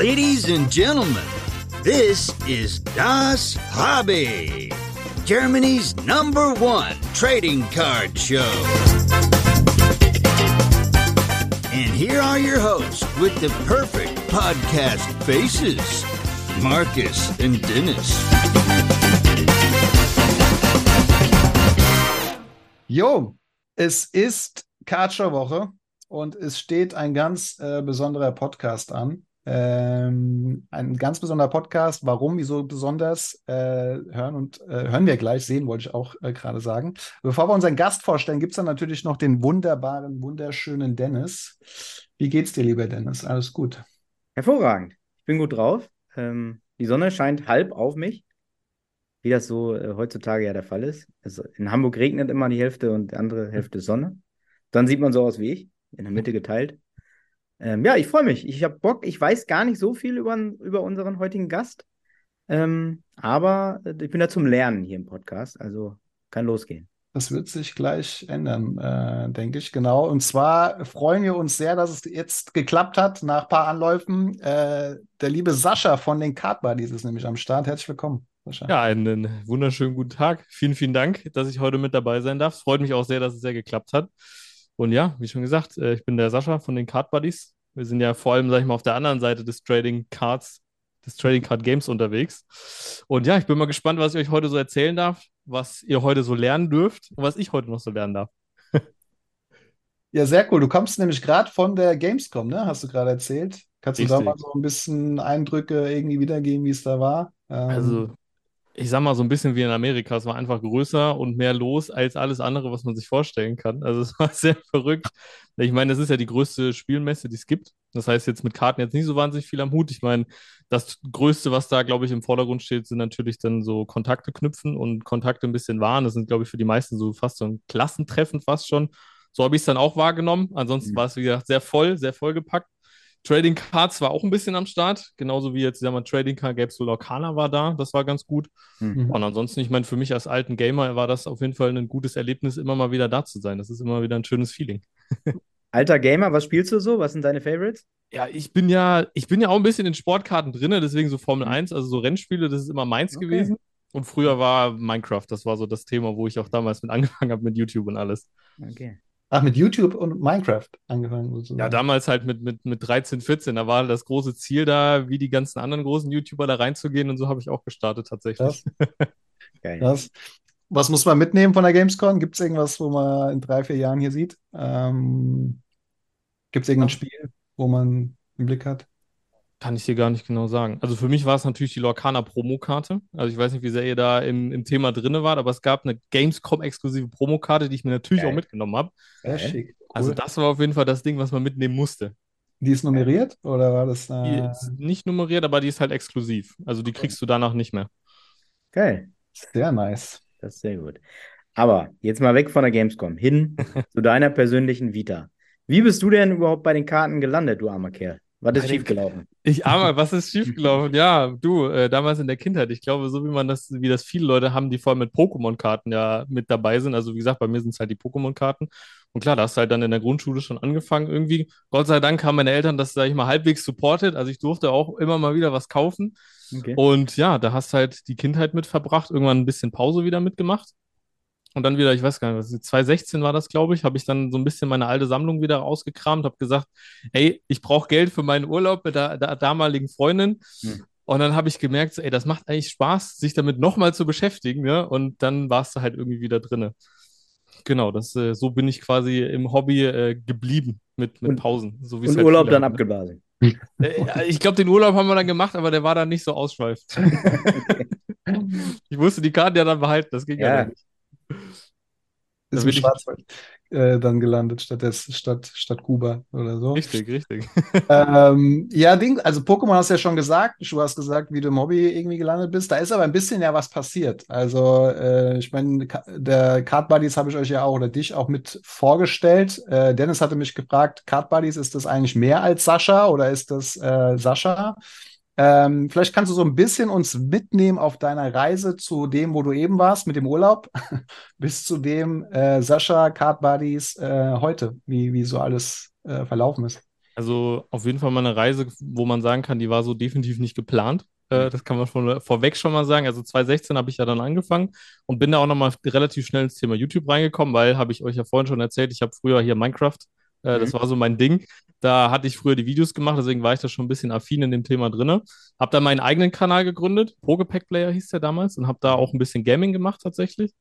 Ladies and gentlemen, this is Das Hobby, Germany's number one trading card show. And here are your hosts with the perfect podcast faces Marcus and Dennis. Jo, es ist Kartshow-Woche und es steht ein ganz äh, besonderer Podcast an. Ähm, ein ganz besonderer Podcast. Warum, wieso besonders? Äh, hören und äh, hören wir gleich, sehen wollte ich auch äh, gerade sagen. Bevor wir unseren Gast vorstellen, gibt es dann natürlich noch den wunderbaren, wunderschönen Dennis. Wie geht's dir, lieber Dennis? Alles gut? Hervorragend. Ich bin gut drauf. Ähm, die Sonne scheint halb auf mich, wie das so äh, heutzutage ja der Fall ist. Also in Hamburg regnet immer die Hälfte und die andere Hälfte Sonne. Dann sieht man so aus wie ich, in der Mitte geteilt. Ähm, ja, ich freue mich. Ich habe Bock. Ich weiß gar nicht so viel über, über unseren heutigen Gast. Ähm, aber äh, ich bin da zum Lernen hier im Podcast. Also kann losgehen. Das wird sich gleich ändern, äh, denke ich, genau. Und zwar freuen wir uns sehr, dass es jetzt geklappt hat nach ein paar Anläufen. Äh, der liebe Sascha von den Card Buddies ist nämlich am Start. Herzlich willkommen. Sascha. Ja, einen wunderschönen guten Tag. Vielen, vielen Dank, dass ich heute mit dabei sein darf. Es freut mich auch sehr, dass es sehr geklappt hat. Und ja, wie schon gesagt, äh, ich bin der Sascha von den Card Buddies. Wir sind ja vor allem, sag ich mal, auf der anderen Seite des Trading Cards, des Trading Card Games unterwegs. Und ja, ich bin mal gespannt, was ich euch heute so erzählen darf, was ihr heute so lernen dürft und was ich heute noch so lernen darf. ja, sehr cool. Du kommst nämlich gerade von der Gamescom, ne? Hast du gerade erzählt. Kannst du Richtig. da mal so ein bisschen Eindrücke irgendwie wiedergeben, wie es da war? Ähm, also, ich sag mal, so ein bisschen wie in Amerika. Es war einfach größer und mehr los als alles andere, was man sich vorstellen kann. Also es war sehr verrückt. Ich meine, das ist ja die größte Spielmesse, die es gibt. Das heißt jetzt mit Karten jetzt nicht so wahnsinnig viel am Hut. Ich meine, das Größte, was da, glaube ich, im Vordergrund steht, sind natürlich dann so Kontakte knüpfen und Kontakte ein bisschen wahren. Das sind, glaube ich, für die meisten so fast so ein Klassentreffen fast schon. So habe ich es dann auch wahrgenommen. Ansonsten mhm. war es, wie gesagt, sehr voll, sehr vollgepackt. Trading Cards war auch ein bisschen am Start, genauso wie jetzt, sagen wir, Trading Card Games Lorcana war da, das war ganz gut. Mhm. Und ansonsten, ich meine, für mich als alten Gamer war das auf jeden Fall ein gutes Erlebnis, immer mal wieder da zu sein. Das ist immer wieder ein schönes Feeling. Alter Gamer, was spielst du so? Was sind deine Favorites? Ja, ich bin ja, ich bin ja auch ein bisschen in Sportkarten drin, deswegen so Formel 1, mhm. also so Rennspiele, das ist immer meins okay. gewesen. Und früher war Minecraft, das war so das Thema, wo ich auch damals mit angefangen habe mit YouTube und alles. Okay. Ach, mit YouTube und Minecraft angefangen. Sozusagen. Ja, damals halt mit, mit, mit 13, 14. Da war das große Ziel da, wie die ganzen anderen großen YouTuber da reinzugehen. Und so habe ich auch gestartet tatsächlich. Das. Was muss man mitnehmen von der Gamescom? Gibt es irgendwas, wo man in drei, vier Jahren hier sieht? Ähm, Gibt es irgendein Spiel, wo man einen Blick hat? Kann ich dir gar nicht genau sagen. Also für mich war es natürlich die Lorcana Promokarte. Also ich weiß nicht, wie sehr ihr da im, im Thema drin wart, aber es gab eine Gamescom-exklusive Promokarte, die ich mir natürlich Geil. auch mitgenommen habe. Sehr schick. Cool. Also das war auf jeden Fall das Ding, was man mitnehmen musste. Die ist nummeriert oder war das? Äh... Die ist nicht nummeriert, aber die ist halt exklusiv. Also die kriegst du danach nicht mehr. Geil. Sehr nice. Das ist sehr gut. Aber jetzt mal weg von der Gamescom, hin zu deiner persönlichen Vita. Wie bist du denn überhaupt bei den Karten gelandet, du armer Kerl? Was ist schiefgelaufen? Ich armer, was ist schiefgelaufen? Ja, du, äh, damals in der Kindheit, ich glaube, so wie man das, wie das viele Leute haben, die vor allem mit Pokémon-Karten ja mit dabei sind. Also wie gesagt, bei mir sind es halt die Pokémon-Karten. Und klar, da hast du halt dann in der Grundschule schon angefangen irgendwie. Gott sei Dank haben meine Eltern das, sag ich mal, halbwegs supportet. Also ich durfte auch immer mal wieder was kaufen. Okay. Und ja, da hast halt die Kindheit mit verbracht, irgendwann ein bisschen Pause wieder mitgemacht. Und dann wieder, ich weiß gar nicht, 2016 war das, glaube ich, habe ich dann so ein bisschen meine alte Sammlung wieder rausgekramt, habe gesagt, ey, ich brauche Geld für meinen Urlaub mit der, der damaligen Freundin. Hm. Und dann habe ich gemerkt, ey, das macht eigentlich Spaß, sich damit nochmal zu beschäftigen. Ja? Und dann warst du halt irgendwie wieder drinne. Genau, das, äh, so bin ich quasi im Hobby äh, geblieben mit, mit Pausen. So und halt Urlaub dann abgeblasen. Äh, ich glaube, den Urlaub haben wir dann gemacht, aber der war dann nicht so ausschweifend. ich musste die Karte ja dann behalten, das ging ja, ja nicht. Ist im Schwarzwald äh, dann gelandet, statt, des, statt, statt Kuba oder so. Richtig, richtig. ähm, ja, Ding, also Pokémon hast du ja schon gesagt, du hast gesagt, wie du im Hobby irgendwie gelandet bist. Da ist aber ein bisschen ja was passiert. Also, äh, ich meine, der Card Buddies habe ich euch ja auch oder dich auch mit vorgestellt. Äh, Dennis hatte mich gefragt, Card Buddies, ist das eigentlich mehr als Sascha oder ist das äh, Sascha? Ähm, vielleicht kannst du so ein bisschen uns mitnehmen auf deiner Reise zu dem, wo du eben warst, mit dem Urlaub, bis zu dem äh, Sascha Card Buddies äh, heute, wie, wie so alles äh, verlaufen ist. Also auf jeden Fall mal eine Reise, wo man sagen kann, die war so definitiv nicht geplant. Äh, das kann man von vorweg schon mal sagen. Also 2016 habe ich ja dann angefangen und bin da auch nochmal relativ schnell ins Thema YouTube reingekommen, weil, habe ich euch ja vorhin schon erzählt, ich habe früher hier Minecraft, äh, das Mhm. war so mein Ding. Da hatte ich früher die Videos gemacht, deswegen war ich da schon ein bisschen affin in dem Thema drin. Habe da meinen eigenen Kanal gegründet, Pokepack Player hieß der damals, und habe da auch ein bisschen Gaming gemacht tatsächlich.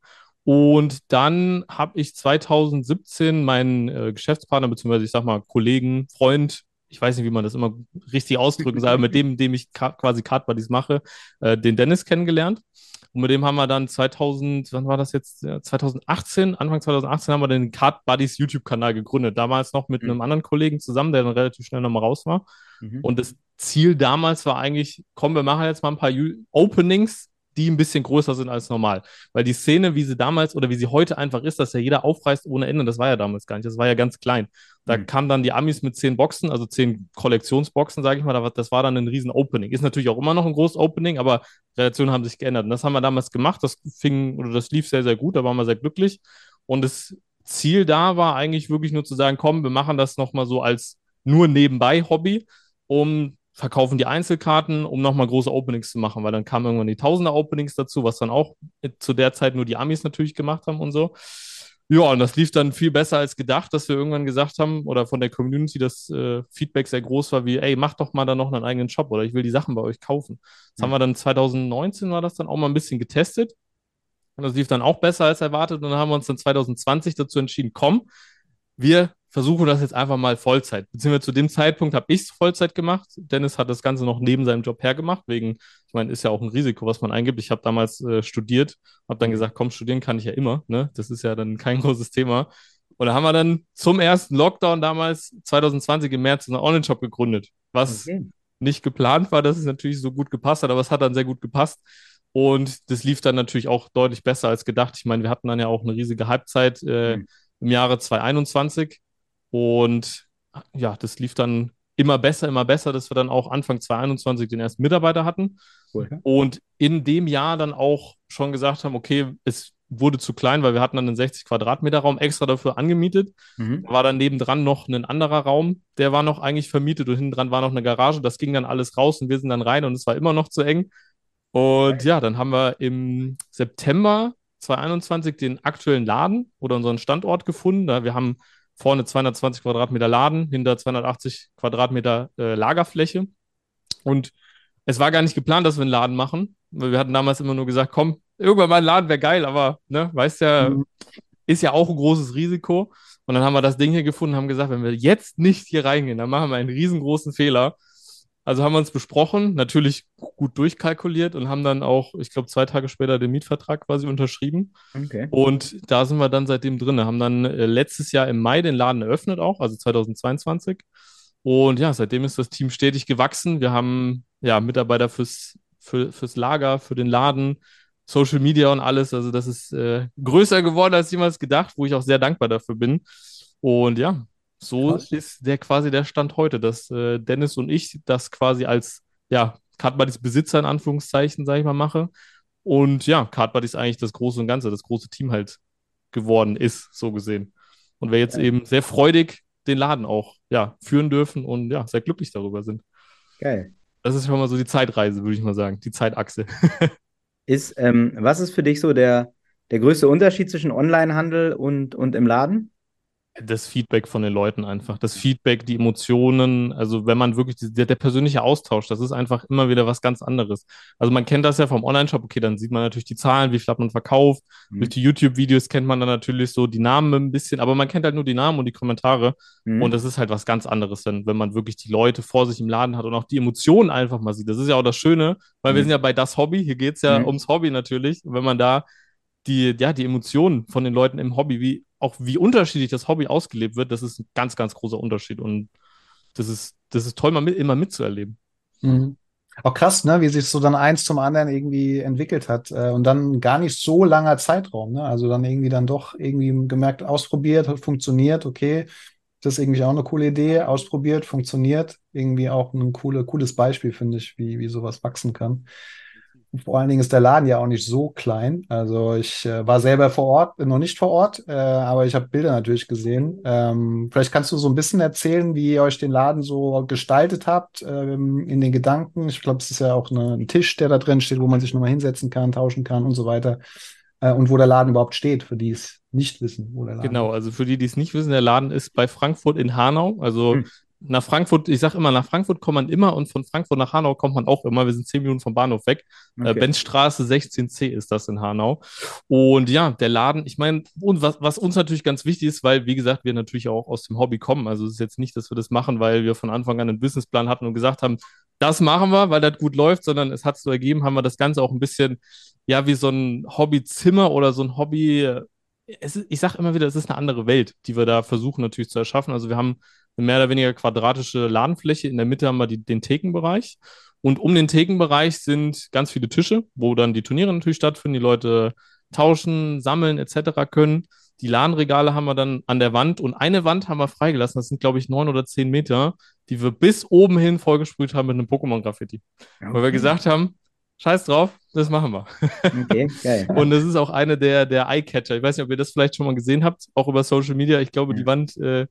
Und dann habe ich 2017 meinen äh, Geschäftspartner, beziehungsweise ich sag mal Kollegen, Freund, ich weiß nicht, wie man das immer richtig ausdrücken soll, mit dem, dem ich quasi Card Buddies mache, äh, den Dennis kennengelernt. Und mit dem haben wir dann 2000, wann war das jetzt? Ja, 2018, Anfang 2018 haben wir den Card Buddies YouTube-Kanal gegründet. Damals noch mit Mhm. einem anderen Kollegen zusammen, der dann relativ schnell nochmal raus war. Mhm. Und das Ziel damals war eigentlich, komm, wir machen jetzt mal ein paar Ju- Openings, die ein bisschen größer sind als normal. Weil die Szene, wie sie damals oder wie sie heute einfach ist, dass ja jeder aufreißt ohne Ende, das war ja damals gar nicht. Das war ja ganz klein. Da Mhm. kamen dann die Amis mit zehn Boxen, also zehn Kollektionsboxen, sage ich mal. da war- Das war dann ein riesen Opening. Ist natürlich auch immer noch ein großes Opening, aber Relationen haben sich geändert. Und das haben wir damals gemacht. Das fing oder das lief sehr, sehr gut. Da waren wir sehr glücklich. Und das Ziel da war eigentlich wirklich nur zu sagen, komm, wir machen das nochmal so als nur nebenbei Hobby, um verkaufen die Einzelkarten, um nochmal große Openings zu machen, weil dann kamen irgendwann die Tausender-Openings dazu, was dann auch zu der Zeit nur die Amis natürlich gemacht haben und so. Ja, und das lief dann viel besser als gedacht, dass wir irgendwann gesagt haben, oder von der Community das äh, Feedback sehr groß war, wie, ey, mach doch mal da noch einen eigenen Shop oder ich will die Sachen bei euch kaufen. Das haben Mhm. wir dann 2019 war das dann auch mal ein bisschen getestet. Und das lief dann auch besser als erwartet. Und dann haben wir uns dann 2020 dazu entschieden, komm, wir versuchen das jetzt einfach mal Vollzeit. Beziehungsweise zu dem Zeitpunkt habe ich es Vollzeit gemacht. Dennis hat das Ganze noch neben seinem Job hergemacht, wegen, ich meine, ist ja auch ein Risiko, was man eingibt. Ich habe damals äh, studiert, habe dann gesagt, komm, studieren kann ich ja immer. Ne? Das ist ja dann kein großes Thema. Und da haben wir dann zum ersten Lockdown damals 2020 im März einen Online-Shop gegründet, was Okay. nicht geplant war, dass es natürlich so gut gepasst hat, aber es hat dann sehr gut gepasst. Und das lief dann natürlich auch deutlich besser als gedacht. Ich meine, wir hatten dann ja auch eine riesige Halbzeit äh, Mhm. im Jahre 2021. Und ja, das lief dann immer besser, immer besser, dass wir dann auch Anfang 2021 den ersten Mitarbeiter hatten. Cool. Und in dem Jahr dann auch schon gesagt haben, okay, es wurde zu klein, weil wir hatten dann einen 60 Quadratmeter Raum extra dafür angemietet. Mhm. Da war dann nebendran noch ein anderer Raum, der war noch eigentlich vermietet und hinten dran war noch eine Garage. Das ging dann alles raus und wir sind dann rein und es war immer noch zu eng. Und ja, dann haben wir im September 2021 den aktuellen Laden oder unseren Standort gefunden. Wir haben vorne 220 Quadratmeter Laden, hinter 280 Quadratmeter äh, Lagerfläche. Und es war gar nicht geplant, dass wir einen Laden machen, weil wir hatten damals immer nur gesagt, komm, irgendwann mal ein Laden wäre geil, aber ne, weißt ja, Mhm. ist ja auch ein großes Risiko. Und dann haben wir das Ding hier gefunden, haben gesagt, wenn wir jetzt nicht hier reingehen, dann machen wir einen riesengroßen Fehler. Also haben wir uns besprochen, natürlich gut durchkalkuliert und haben dann auch, ich glaube, zwei Tage später den Mietvertrag quasi unterschrieben. Okay. Und da sind wir dann seitdem drin. Haben dann äh, letztes Jahr im Mai den Laden eröffnet auch, also 2022. Und ja, seitdem ist das Team stetig gewachsen. Wir haben ja Mitarbeiter fürs, für, fürs Lager, für den Laden, Social Media und alles. Also das ist äh, größer geworden als jemals gedacht, wo ich auch sehr dankbar dafür bin. Und ja, so Krass. ist der quasi der Stand heute, dass äh, Dennis und ich das quasi als ja, Card Buddies Besitzer in Anführungszeichen, sage ich mal, mache. Und ja, Card Buddies eigentlich das große und Ganze, das große Team halt geworden ist, so gesehen. Und wir jetzt Ja. eben sehr freudig den Laden auch ja, führen dürfen und ja, sehr glücklich darüber sind. Geil. Das ist schon mal so die Zeitreise, würde ich mal sagen, die Zeitachse. Ist, ähm, was ist für dich so der, der größte Unterschied zwischen Onlinehandel und, und im Laden? Das Feedback von den Leuten einfach, das Feedback, die Emotionen, also wenn man wirklich, der, der persönliche Austausch, das ist einfach immer wieder was ganz anderes. Also man kennt das ja vom Online-Shop, okay, dann sieht man natürlich die Zahlen, wie viel hat man verkauft, Mhm. durch die YouTube-Videos kennt man dann natürlich so die Namen ein bisschen, aber man kennt halt nur die Namen und die Kommentare Mhm. und das ist halt was ganz anderes, wenn, wenn man wirklich die Leute vor sich im Laden hat und auch die Emotionen einfach mal sieht. Das ist ja auch das Schöne, weil wir Mhm. sind ja bei das Hobby, hier geht es ja Mhm. ums Hobby natürlich und wenn man da die, ja, die Emotionen von den Leuten im Hobby, wie auch wie unterschiedlich das Hobby ausgelebt wird, das ist ein ganz, ganz großer Unterschied. Und das ist, das ist toll, mal mit, immer mitzuerleben. Mhm. Auch krass, ne, wie sich so dann eins zum anderen irgendwie entwickelt hat. Äh, und dann gar nicht so langer Zeitraum, ne? Also dann irgendwie dann doch irgendwie gemerkt, ausprobiert, hat funktioniert, okay, das ist irgendwie auch eine coole Idee, ausprobiert, funktioniert. Irgendwie auch ein coole, cooles Beispiel, finde ich, wie, wie sowas wachsen kann. Vor allen Dingen ist der Laden ja auch nicht so klein. Also ich äh, war selber vor Ort, bin noch nicht vor Ort, äh, aber ich habe Bilder natürlich gesehen. Ähm, vielleicht kannst du so ein bisschen erzählen, wie ihr euch den Laden so gestaltet habt ähm, in den Gedanken. Ich glaube, es ist ja auch eine, ein Tisch, der da drin steht, wo man sich nochmal hinsetzen kann, tauschen kann und so weiter. Äh, und wo der Laden überhaupt steht, für die es nicht wissen, wo der Laden Genau, also für die, die es nicht wissen, der Laden ist bei Frankfurt in Hanau. Also hm nach Frankfurt, ich sage immer, nach Frankfurt kommt man immer und von Frankfurt nach Hanau kommt man auch immer. Wir sind zehn Minuten vom Bahnhof weg. Äh, okay. Äh, Benzstraße 16c ist das in Hanau. Und ja, der Laden, ich meine, und was, was uns natürlich ganz wichtig ist, weil, wie gesagt, wir natürlich auch aus dem Hobby kommen. Also es ist jetzt nicht, dass wir das machen, weil wir von Anfang an einen Businessplan hatten und gesagt haben, das machen wir, weil das gut läuft, sondern es hat so ergeben, haben wir das Ganze auch ein bisschen, ja, wie so ein Hobbyzimmer oder so ein Hobby. Es ist, ich sage immer wieder, es ist eine andere Welt, die wir da versuchen natürlich zu erschaffen. Also wir haben eine mehr oder weniger quadratische Ladenfläche. In der Mitte haben wir die, den Thekenbereich. Und um den Thekenbereich sind ganz viele Tische, wo dann die Turniere natürlich stattfinden, die Leute tauschen, sammeln etc. können. Die Ladenregale haben wir dann an der Wand und eine Wand haben wir freigelassen. Das sind, glaube ich, neun oder zehn Meter, die wir bis oben hin vollgesprüht haben mit einem Pokémon-Graffiti. Okay. Weil wir gesagt haben, Scheiß drauf, das machen wir. Okay, geil. Und das ist auch eine der, der Eye-Catcher. Ich weiß nicht, ob ihr das vielleicht schon mal gesehen habt, auch über Social Media. Ich glaube, ja. die Wand äh,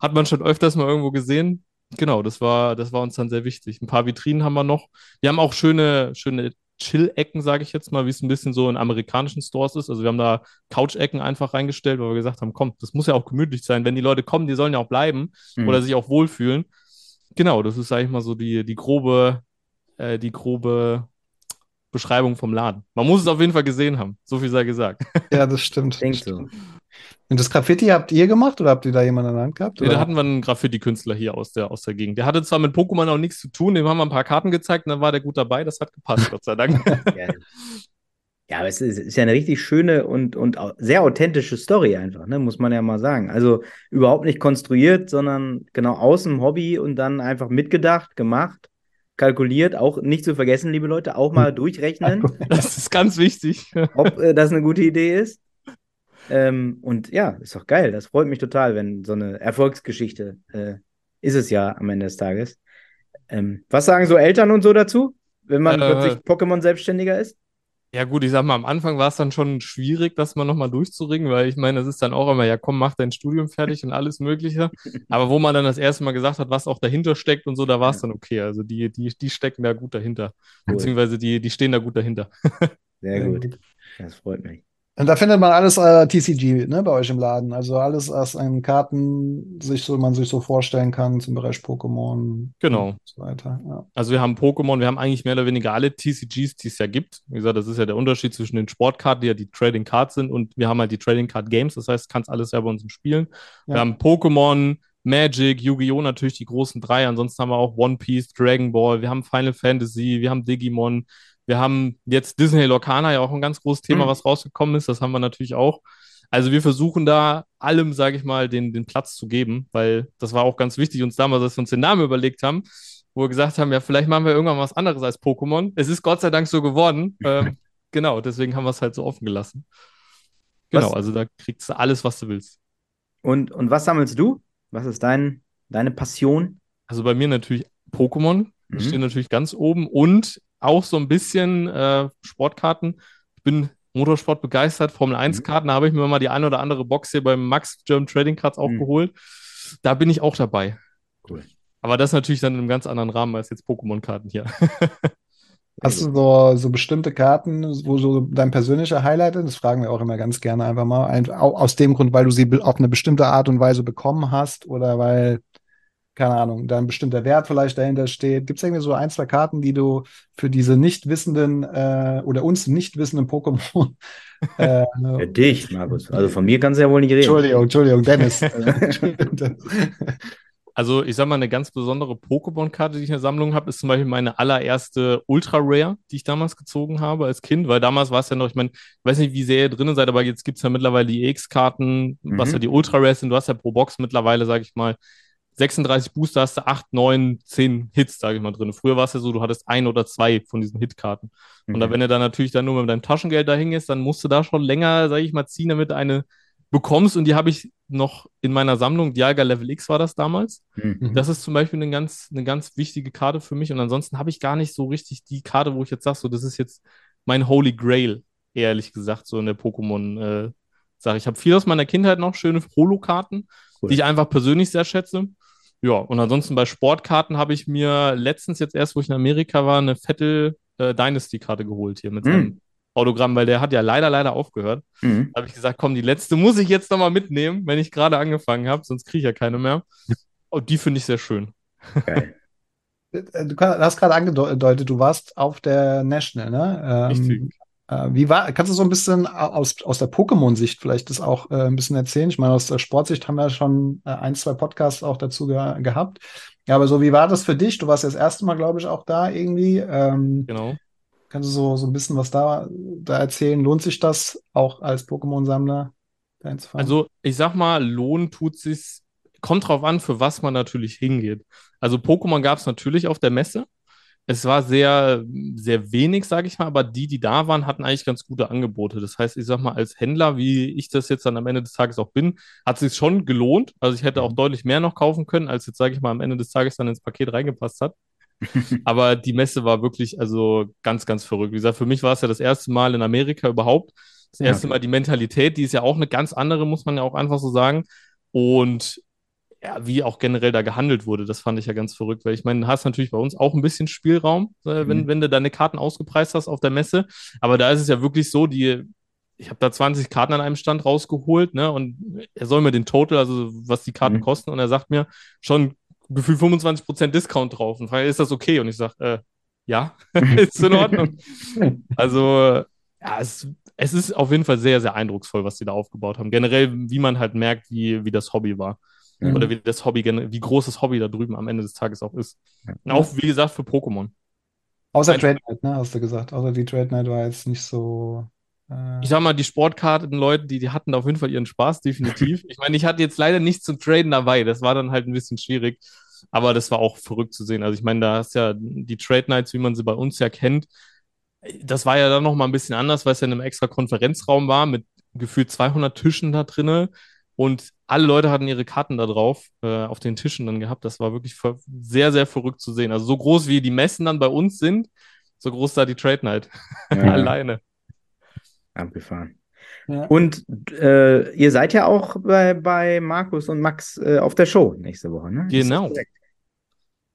hat man schon öfters mal irgendwo gesehen. Genau, das war, das war uns dann sehr wichtig. Ein paar Vitrinen haben wir noch. Wir haben auch schöne, schöne Chill-Ecken, sage ich jetzt mal, wie es ein bisschen so in amerikanischen Stores ist. Also wir haben da Couch-Ecken einfach reingestellt, weil wir gesagt haben, komm, das muss ja auch gemütlich sein. Wenn die Leute kommen, die sollen ja auch bleiben mhm. oder sich auch wohlfühlen. Genau, das ist, sage ich mal, so die, die grobe, äh, die grobe Beschreibung vom Laden. Man muss es auf jeden Fall gesehen haben. So viel sei gesagt. Ja, das stimmt. Denk so. Und das Graffiti habt ihr gemacht oder habt ihr da jemanden an der Hand gehabt? Nee, da hatten wir einen Graffiti-Künstler hier aus der, aus der Gegend. Der hatte zwar mit Pokémon auch nichts zu tun, dem haben wir ein paar Karten gezeigt und dann war der gut dabei. Das hat gepasst, Gott sei Dank. ja. aber es ist, ist, ja eine richtig schöne und, und sehr authentische Story einfach, ne? muss man ja mal sagen. Also überhaupt nicht konstruiert, sondern genau aus dem Hobby und dann einfach mitgedacht, gemacht kalkuliert, auch nicht zu vergessen, liebe Leute, auch mal durchrechnen. Das ist ganz wichtig. ob äh, das eine gute Idee ist. Ähm, und ja, ist doch geil. Das freut mich total, wenn so eine Erfolgsgeschichte äh, ist es ja am Ende des Tages. Ähm, was sagen so Eltern und so dazu, wenn man äh, plötzlich Pokémon-Selbstständiger ist? Ja, gut, ich sag mal, am Anfang war es dann schon schwierig, das mal nochmal durchzuringen, weil ich meine, es ist dann auch immer, ja, komm, mach dein Studium fertig und alles Mögliche. Aber wo man dann das erste Mal gesagt hat, was auch dahinter steckt und so, da war es dann okay. Also die, die, die stecken da gut dahinter. Cool. Beziehungsweise die, die stehen da gut dahinter. Sehr gut. Das freut mich. Und da findet man alles äh, TCG ne, bei euch im Laden. Also alles, was an Karten sich so, man sich so vorstellen kann zum Bereich Pokémon genau. und so weiter. Ja. Also wir haben Pokémon, wir haben eigentlich mehr oder weniger alle TCGs, die es ja gibt. Wie gesagt, das ist ja der Unterschied zwischen den Sportkarten, die ja die Trading Cards sind, und wir haben halt die Trading Card Games. Das heißt, du kannst alles selber uns spielen. Ja. Wir haben Pokémon, Magic, Yu-Gi-Oh! natürlich die großen drei. Ansonsten haben wir auch One Piece, Dragon Ball, wir haben Final Fantasy, wir haben Digimon, wir haben jetzt Disney Lorcana ja auch ein ganz großes Thema, mhm. was rausgekommen ist. Das haben wir natürlich auch. Also wir versuchen da allem, sage ich mal, den, den Platz zu geben, weil das war auch ganz wichtig uns damals, als wir uns den Namen überlegt haben, wo wir gesagt haben, ja, vielleicht machen wir irgendwann was anderes als Pokémon. Es ist Gott sei Dank so geworden. ähm, genau, deswegen haben wir es halt so offen gelassen. Genau, was? also da kriegst du alles, was du willst. Und, und was sammelst du? Was ist dein, deine Passion? Also bei mir natürlich Pokémon. Mhm. Steht natürlich ganz oben und auch so ein bisschen äh, Sportkarten. Ich bin Motorsport begeistert, Formel 1 mhm. Karten, da habe ich mir mal die eine oder andere Box hier beim Max German Trading Cards auch mhm. geholt. Da bin ich auch dabei. Cool. Aber das natürlich dann in einem ganz anderen Rahmen als jetzt Pokémon-Karten hier. Hast du so, so bestimmte Karten, wo so dein persönlicher Highlight ist? Das fragen wir auch immer ganz gerne einfach mal. Ein, aus dem Grund, weil du sie auf eine bestimmte Art und Weise bekommen hast oder weil keine Ahnung, da ein bestimmter Wert vielleicht dahinter steht. Gibt es irgendwie so ein, zwei Karten, die du für diese nicht wissenden äh, oder uns nicht wissenden Pokémon äh, Für dich, Markus. Also von mir kannst du ja wohl nicht reden. Entschuldigung, Entschuldigung, Dennis. also ich sag mal, eine ganz besondere Pokémon-Karte, die ich in der Sammlung habe, ist zum Beispiel meine allererste Ultra Rare, die ich damals gezogen habe als Kind, weil damals war es ja noch, ich meine, ich weiß nicht, wie sehr ihr drinnen seid, aber jetzt gibt es ja mittlerweile die EX-Karten, mhm. was ja die Ultra Rares sind. Du hast ja pro Box mittlerweile, sag ich mal, 36 Booster hast du 8, 9, 10 Hits, sage ich mal, drin. Früher war es ja so, du hattest ein oder zwei von diesen Hitkarten. Mhm. Und da, wenn du dann natürlich dann nur mit deinem Taschengeld dahin gehst, dann musst du da schon länger, sage ich mal, ziehen, damit du eine bekommst und die habe ich noch in meiner Sammlung. Dialga Level X war das damals. Hm. Das ist zum Beispiel eine ganz, eine ganz wichtige Karte für mich. Und ansonsten habe ich gar nicht so richtig die Karte, wo ich jetzt sage, so, das ist jetzt mein Holy Grail, ehrlich gesagt, so in der Pokémon-Sache. ich habe viel aus meiner Kindheit noch, schöne Holo-Karten, Cool. die ich einfach persönlich sehr schätze. Ja, und ansonsten bei Sportkarten habe ich mir letztens jetzt erst, wo ich in Amerika war, eine Vettel äh, Dynasty-Karte geholt hier mit Hm. seinem Autogramm, weil der hat ja leider, leider aufgehört. Mhm. Da habe ich gesagt, komm, die letzte muss ich jetzt nochmal mitnehmen, wenn ich gerade angefangen habe, sonst kriege ich ja keine mehr. Und die finde ich sehr schön. Geil. Äh, Du kann- hast gerade angedeutet, du warst auf der National, ne? Ähm, Richtig. Äh, wie war, kannst du so ein bisschen aus, aus der Pokémon-Sicht vielleicht das auch äh, ein bisschen erzählen? Ich meine, aus der Sportsicht haben wir schon äh, ein, zwei Podcasts auch dazu ge gehabt. Ja, aber so, wie war das für dich? Du warst ja das erste Mal, glaube ich, auch da irgendwie. Ähm, Genau. kannst du so, so ein bisschen was da, da erzählen? Lohnt sich das auch als Pokémon-Sammler? Also, ich sag mal, Lohn tut sich, kommt drauf an, für was man natürlich hingeht. Also, Pokémon gab es natürlich auf der Messe. Es war sehr, sehr wenig, sage ich mal, aber die, die da waren, hatten eigentlich ganz gute Angebote. Das heißt, ich sag mal, als Händler, wie ich das jetzt dann am Ende des Tages auch bin, hat es sich schon gelohnt. Also ich hätte auch deutlich mehr noch kaufen können, als jetzt, sage ich mal, am Ende des Tages dann ins Paket reingepasst hat. Aber die Messe war wirklich, also ganz, ganz verrückt. Wie gesagt, für mich war es ja das erste Mal in Amerika überhaupt. Das Ja, erste okay. Mal die Mentalität, die ist ja auch eine ganz andere, muss man ja auch einfach so sagen. Und ja, wie auch generell da gehandelt wurde, das fand ich ja ganz verrückt, weil ich meine, du hast natürlich bei uns auch ein bisschen Spielraum, äh, wenn, Mhm. wenn du deine Karten ausgepreist hast auf der Messe. Aber da ist es ja wirklich so, die, ich habe da 20 Karten an einem Stand rausgeholt, ne? Und er soll mir den Total, also was die Karten Mhm. kosten, und er sagt mir schon gefühlt 25% Discount drauf. Und frage, ist das okay? Und ich sage, äh, ja, ist in Ordnung. Also, ja, es, es ist auf jeden Fall sehr, sehr eindrucksvoll, was sie da aufgebaut haben. Generell, wie man halt merkt, wie, wie das Hobby war. Mhm. Oder wie das Hobby, wie groß das Hobby da drüben am Ende des Tages auch ist. Und auch, wie gesagt, für Pokémon. Außer Trade Night, ne, hast du gesagt. Außer die Trade Night war jetzt nicht so. Äh, Ich sag mal, die Sportkarten-Leute, die, die hatten auf jeden Fall ihren Spaß, definitiv. Ich meine, ich hatte jetzt leider nichts zum Traden dabei. Das war dann halt ein bisschen schwierig. Aber das war auch verrückt zu sehen. Also ich meine, da hast ja die Trade Nights, wie man sie bei uns ja kennt. Das war ja dann noch mal ein bisschen anders, weil es ja in einem extra Konferenzraum war mit gefühlt 200 Tischen da drinne und alle Leute hatten ihre Karten da drauf äh, auf den Tischen dann gehabt. Das war wirklich sehr, sehr verrückt zu sehen. Also so groß wie die Messen dann bei uns sind, so groß da die Trade Night Ja, alleine. abgefahren. ja. Und äh, ihr seid ja auch bei, bei Markus und Max äh, auf der Show nächste Woche, ne? Genau.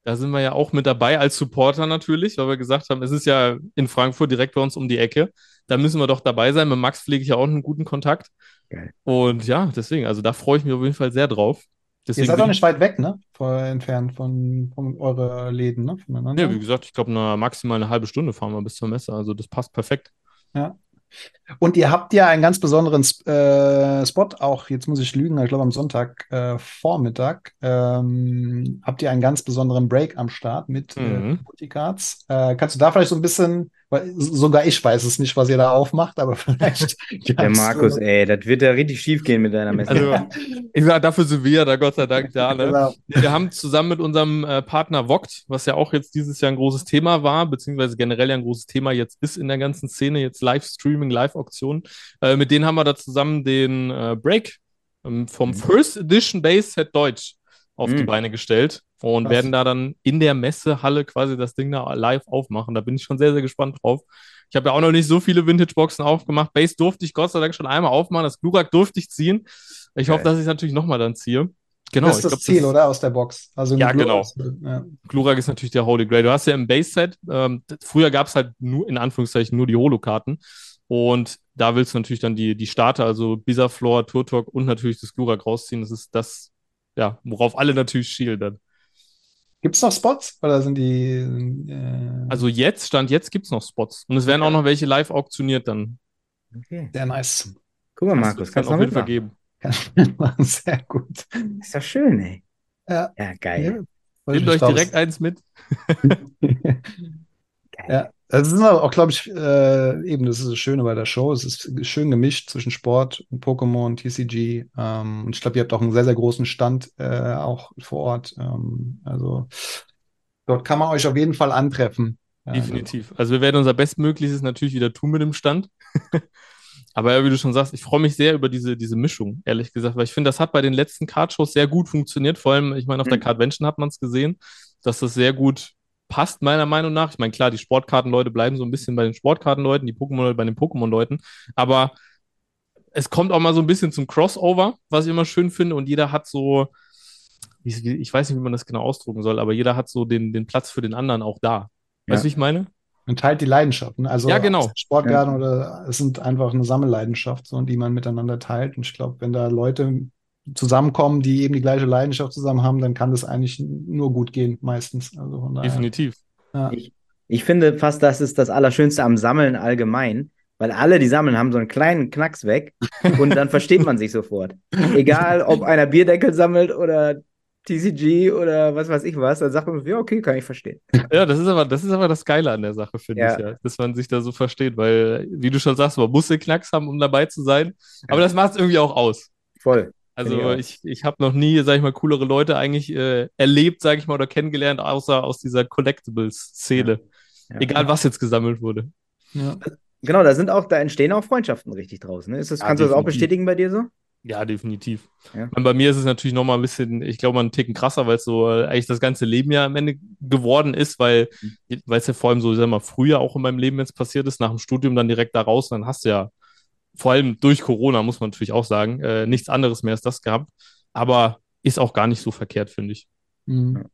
Da sind wir ja auch mit dabei als Supporter natürlich, weil wir gesagt haben, es ist ja in Frankfurt direkt bei uns um die Ecke. Da müssen wir doch dabei sein. Mit Max pflege ich ja auch einen guten Kontakt. Geil. Und ja, deswegen, also da freue ich mich auf jeden Fall sehr drauf. Ihr Deswegen seid bin auch nicht weit weg, ne? Vor, entfernt von, von eurer Läden, ne? Voneinander. Ja, wie gesagt, ich glaube, maximal eine halbe Stunde fahren wir bis zur Messe. Also das passt perfekt. Und ihr habt ja einen ganz besonderen äh, Spot, auch jetzt muss ich lügen, ich glaube am Sonntag äh, Vormittag ähm, habt ihr einen ganz besonderen Break am Start mit Mhm. äh, Multicards. Äh, kannst du da vielleicht so ein bisschen, weil sogar ich weiß es nicht, was ihr da aufmacht, aber vielleicht Der Markus, du, ey, das wird ja richtig schief gehen mit deiner Messe. Also, ich sage, dafür sind wir ja da Gott sei Dank da. Ne? Genau. Wir haben zusammen mit unserem äh, Partner Vogt, was ja auch jetzt dieses Jahr ein großes Thema war, beziehungsweise generell ja ein großes Thema jetzt ist in der ganzen Szene, jetzt Livestreaming, Live-Auktionen, äh, mit denen haben wir da zusammen den äh, Break ähm, vom Mhm. First Edition Base Set Deutsch auf die Mhm. Beine gestellt und Krass. werden da dann in der Messehalle quasi das Ding da live aufmachen. Da bin ich schon sehr, sehr gespannt drauf. Ich habe ja auch noch nicht so viele Vintage-Boxen aufgemacht. Base durfte ich Gott sei Dank schon einmal aufmachen. Das Glurak durfte ich ziehen. Ich hoffe, Geil. dass ich es natürlich nochmal dann ziehe. Genau, das ist das glaub, Ziel, oder? Aus der Box. Also Ja, mit genau. Glurak- Ja. Glurak ist natürlich der Holy Grail. Du hast ja im Base-Set, ähm, früher gab es halt nur, in Anführungszeichen, nur die Holo-Karten. Und da willst du natürlich dann die, die Starter, also Bizarflor, Turtok und natürlich das Glurak rausziehen. Das ist das, ja, worauf alle natürlich schielen dann. Gibt es noch Spots? Oder sind die. Äh, Also jetzt, Stand jetzt gibt es noch Spots. Und es werden auch noch welche live auktioniert dann. Okay. sehr nice. Guck mal, Das Markus, kannst du auf noch jeden Fall mitmachen? geben. Kann man machen. Sehr gut. Ist doch schön, ey. Ja. Ja, geil. Ich Nehmt euch direkt eins mit. geil. Ja, das ist auch, glaube ich, äh, eben das ist das Schöne bei der Show. Es ist schön gemischt zwischen Sport und Pokémon, TCG. Ähm, und ich glaube, ihr habt auch einen sehr, sehr großen Stand äh, auch vor Ort. Ähm, also dort kann man euch auf jeden Fall antreffen. Ja, Definitiv. Also wir werden unser Bestmögliches natürlich wieder tun mit dem Stand. Aber ja, wie du schon sagst, ich freue mich sehr über diese, diese Mischung, ehrlich gesagt, weil ich finde, das hat bei den letzten Card-Shows sehr gut funktioniert. Vor allem, ich meine, auf der Mhm. Cardvention hat man es gesehen, dass das sehr gut passt, meiner Meinung nach. Ich meine, klar, die Sportkartenleute bleiben so ein bisschen bei den Sportkartenleuten, die Pokémon-Leute bei den Pokémon-Leuten. Aber es kommt auch mal so ein bisschen zum Crossover, was ich immer schön finde. Und jeder hat so, ich weiß nicht, wie man das genau ausdrucken soll, aber jeder hat so den, den Platz für den anderen auch da. Weißt du, Ja. wie ich meine? Und teilt die Leidenschaft. Ne? Also Ja, genau. Sportgarten oder es sind einfach eine Sammelleidenschaft, so, die man miteinander teilt. Und ich glaube, wenn da Leute zusammenkommen, die eben die gleiche Leidenschaft zusammen haben, dann kann das eigentlich nur gut gehen, meistens. Also von daher. Definitiv. Ja. Ich, ich finde fast, das ist das Allerschönste am Sammeln allgemein, weil alle, die sammeln, haben so einen kleinen Knacks weg und dann versteht man sich sofort. Egal, ob einer Bierdeckel sammelt oder TCG oder was weiß ich was, dann sagt man, so, ja, okay, kann ich verstehen. Ja, das ist aber, das ist aber das Geile an der Sache, finde Ja. ich, ja. Dass man sich da so versteht, weil, wie du schon sagst, man muss den Knacks haben, um dabei zu sein. Aber das macht es irgendwie auch aus. Voll. Also ich ich, habe noch nie, sag ich mal, coolere Leute eigentlich äh, erlebt, sag ich mal, oder kennengelernt, außer aus dieser Collectibles-Szene. Ja. Egal, was jetzt gesammelt wurde. Ja. Genau, da sind auch, da entstehen auch Freundschaften richtig draus. Ne? Ist das, Ja, kannst du das auch bestätigen bei dir so? Ja, definitiv. Ja. Und bei mir ist es natürlich noch mal ein bisschen, ich glaube mal einen Ticken krasser, weil es so äh, eigentlich das ganze Leben ja am Ende geworden ist, weil Mhm. weil es ja vor allem so, sag mal, früher auch in meinem Leben jetzt passiert ist, nach dem Studium dann direkt da raus, dann hast du ja vor allem durch Corona, muss man natürlich auch sagen, äh, nichts anderes mehr als das gehabt. Aber ist auch gar nicht so verkehrt, finde ich. Mhm.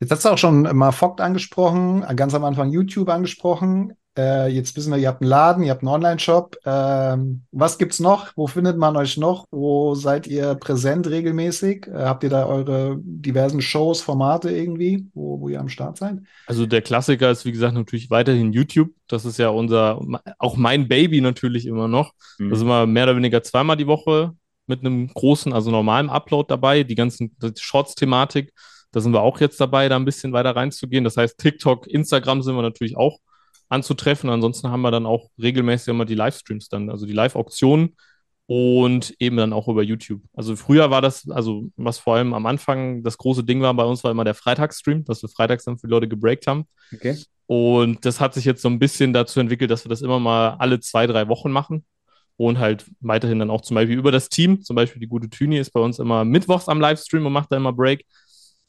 Jetzt hast du auch schon mal Vogt angesprochen, ganz am Anfang YouTube angesprochen. Äh, jetzt wissen wir, ihr habt einen Laden, ihr habt einen Online-Shop. Ähm, was gibt's noch? Wo findet man euch noch? Wo seid ihr präsent regelmäßig? Äh, habt ihr da eure diversen Shows, Formate irgendwie, wo, wo ihr am Start seid? Also der Klassiker ist, wie gesagt, natürlich weiterhin YouTube. Das ist ja unser, auch mein Baby natürlich immer noch. Mhm. Da sind wir mehr oder weniger zweimal die Woche mit einem großen, also normalen Upload dabei. Die ganzen Shorts-Thematik, da sind wir auch jetzt dabei, da ein bisschen weiter reinzugehen. Das heißt, TikTok, Instagram sind wir natürlich auch anzutreffen. Ansonsten haben wir dann auch regelmäßig immer die Livestreams dann, also die Live-Auktionen und eben dann auch über YouTube. Also früher war das, also was vor allem am Anfang das große Ding war bei uns, war immer der Freitagsstream, dass wir freitags dann für die Leute gebreakt haben. Okay. Und das hat sich jetzt so ein bisschen dazu entwickelt, dass wir das immer mal alle zwei, drei Wochen machen. Und halt weiterhin dann auch zum Beispiel über das Team. Zum Beispiel die gute Tüni ist bei uns immer mittwochs am Livestream und macht da immer Break.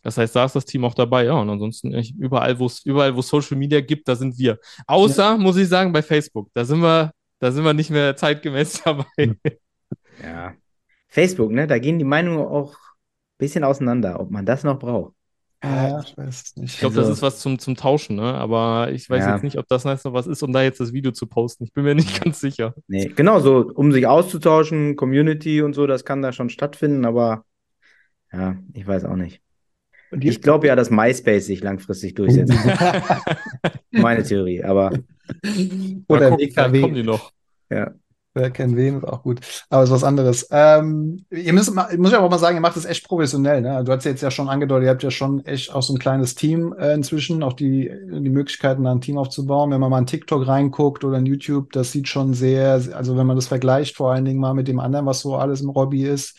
Das heißt, da ist das Team auch dabei. Ja, und ansonsten überall, wo es überall, wo Social Media gibt, da sind wir. Außer, muss ich sagen, bei Facebook. Da sind wir, da sind wir nicht mehr zeitgemäß dabei. Ja. Facebook, ne? Da gehen die Meinungen auch ein bisschen auseinander, ob man das noch braucht. Ja, ich weiß nicht. Ich glaube, Also- das ist was zum, zum Tauschen, ne? Aber ich weiß Ja. jetzt nicht, ob das noch was ist, um da jetzt das Video zu posten. Ich bin mir nicht ganz sicher. Nee, genau so, um sich auszutauschen, Community und so, das kann da schon stattfinden, aber ja, ich weiß auch nicht. Und Ich glaube ja, dass MySpace sich langfristig durchsetzt. Meine Theorie, aber Oder gucken, vielleicht kommen WKW. die noch. ja. Wer kennt wen, ist auch gut. Aber ist was anderes. Ähm, ihr müsst, mal- ich muss ja auch mal sagen, ihr macht das echt professionell. Ne? Du hast jetzt ja schon angedeutet, ihr habt ja schon echt auch so ein kleines Team äh, inzwischen, auch die, die Möglichkeiten, da ein Team aufzubauen. Wenn man mal in TikTok reinguckt oder in YouTube, das sieht schon sehr, also wenn man das vergleicht, vor allen Dingen mal mit dem anderen, was so alles im Hobby ist,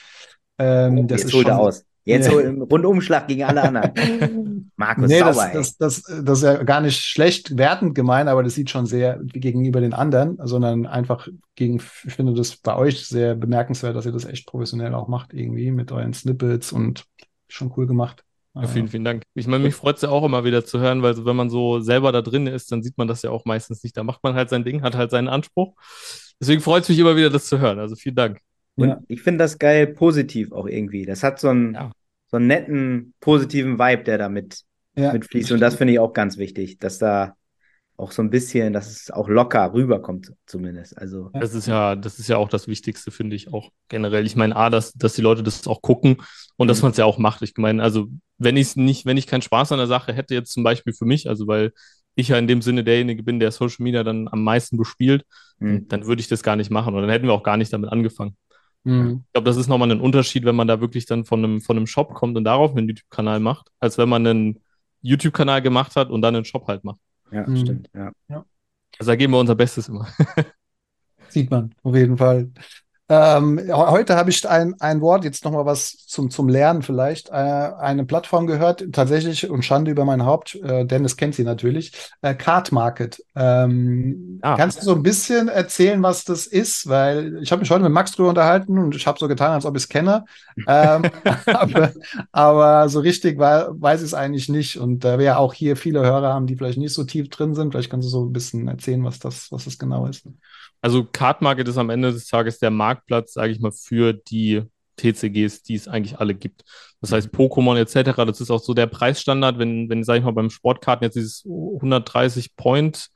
ähm, das Jetzt ist schon, aus. Jetzt einen Rundumschlag gegen alle anderen. Markus Nee, Sauer, das, das, das, das ist ja gar nicht schlecht wertend gemeint, aber das sieht schon sehr gegenüber den anderen, sondern einfach gegen, ich finde das bei euch sehr bemerkenswert, dass ihr das echt professionell auch macht, irgendwie mit euren Snippets und schon cool gemacht. Ja, vielen, vielen Dank. Ich meine, mich freut es ja auch immer wieder zu hören, weil so, wenn man so selber da drin ist, dann sieht man das ja auch meistens nicht. Da macht man halt sein Ding, hat halt seinen Anspruch. Deswegen freut es mich immer wieder, das zu hören. Also vielen Dank. Und Ja. ich finde das geil, positiv auch irgendwie. Das hat so einen, Ja. so einen netten, positiven Vibe, der da mit, Ja, mitfließt. Und das finde ich auch ganz wichtig, dass da auch so ein bisschen, dass es auch locker rüberkommt, zumindest. Also, Das ist ja, das ist ja auch das Wichtigste, finde ich auch generell. Ich meine, A, dass, dass die Leute das auch gucken und dass Mhm. man es ja auch macht. Ich meine, also wenn ich es nicht, wenn ich keinen Spaß an der Sache hätte, jetzt zum Beispiel für mich, also weil ich ja in dem Sinne derjenige bin, der Social Media dann am meisten bespielt, mh, dann würde ich das gar nicht machen oder dann hätten wir auch gar nicht damit angefangen. Mhm. Ich glaube, das ist nochmal ein Unterschied, wenn man da wirklich dann von einem, von einem Shop kommt und darauf einen YouTube-Kanal macht, als wenn man einen YouTube-Kanal gemacht hat und dann einen Shop halt macht. ja, Mhm. stimmt. Ja. Also da geben wir unser Bestes immer. Sieht man, auf jeden Fall. Ähm, heute habe ich ein, ein Wort, jetzt nochmal was zum, zum Lernen vielleicht, äh, eine Plattform gehört, tatsächlich, und Schande über mein Haupt, äh, Dennis kennt sie natürlich, äh, Card Market. Ähm, Ah. Kannst du so ein bisschen erzählen, was das ist? Weil ich habe mich heute mit Max drüber unterhalten und ich habe so getan, als ob ich es kenne. Ähm, aber, aber so richtig wei- weiß ich es eigentlich nicht. Und da wir ja auch hier viele Hörer haben, die vielleicht nicht so tief drin sind, vielleicht kannst du so ein bisschen erzählen, was das, was das genau ist. Also Card Market ist am Ende des Tages der Marktplatz, sage ich mal, für die TCGs, die es eigentlich alle gibt. Das heißt Pokémon etc., das ist auch so der Preisstandard, wenn, wenn sage ich mal, beim Sportkarten jetzt dieses 130 Point